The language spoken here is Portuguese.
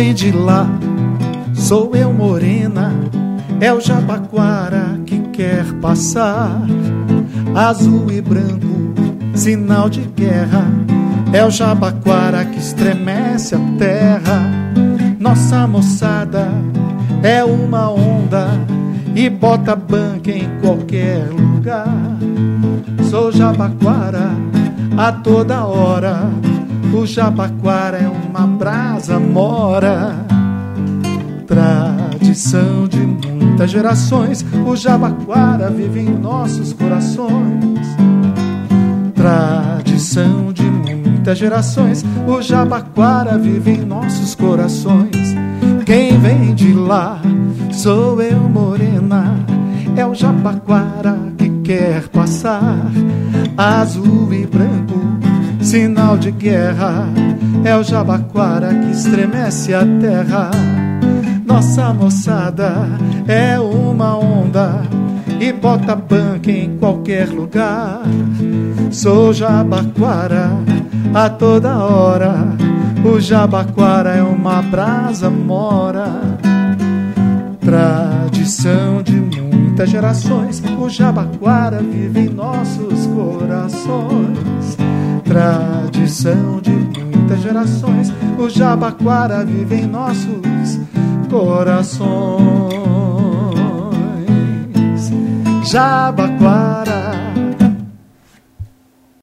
vem de lá, sou eu morena, é o Jabaquara que quer passar. Azul e branco, sinal de guerra, é o Jabaquara que estremece a terra. Nossa moçada é uma onda e bota banca em qualquer lugar. Sou Jabaquara a toda hora. O Jabaquara é uma brasa mora. Tradição de muitas gerações, o Jabaquara vive em nossos corações. Tradição de muitas gerações, o Jabaquara vive em nossos corações. Quem vem de lá sou eu, morena, é o Jabaquara que quer passar. Azul e branco, sinal de guerra, é o Jabaquara que estremece a terra. Nossa moçada é uma onda e bota banca em qualquer lugar. Sou Jabaquara a toda hora. O Jabaquara é uma brasa mora. Tradição de muitas gerações, o Jabaquara vive em nossos corações. Tradição de muitas gerações, o Jabaquara vive em nossos corações. Jabaquara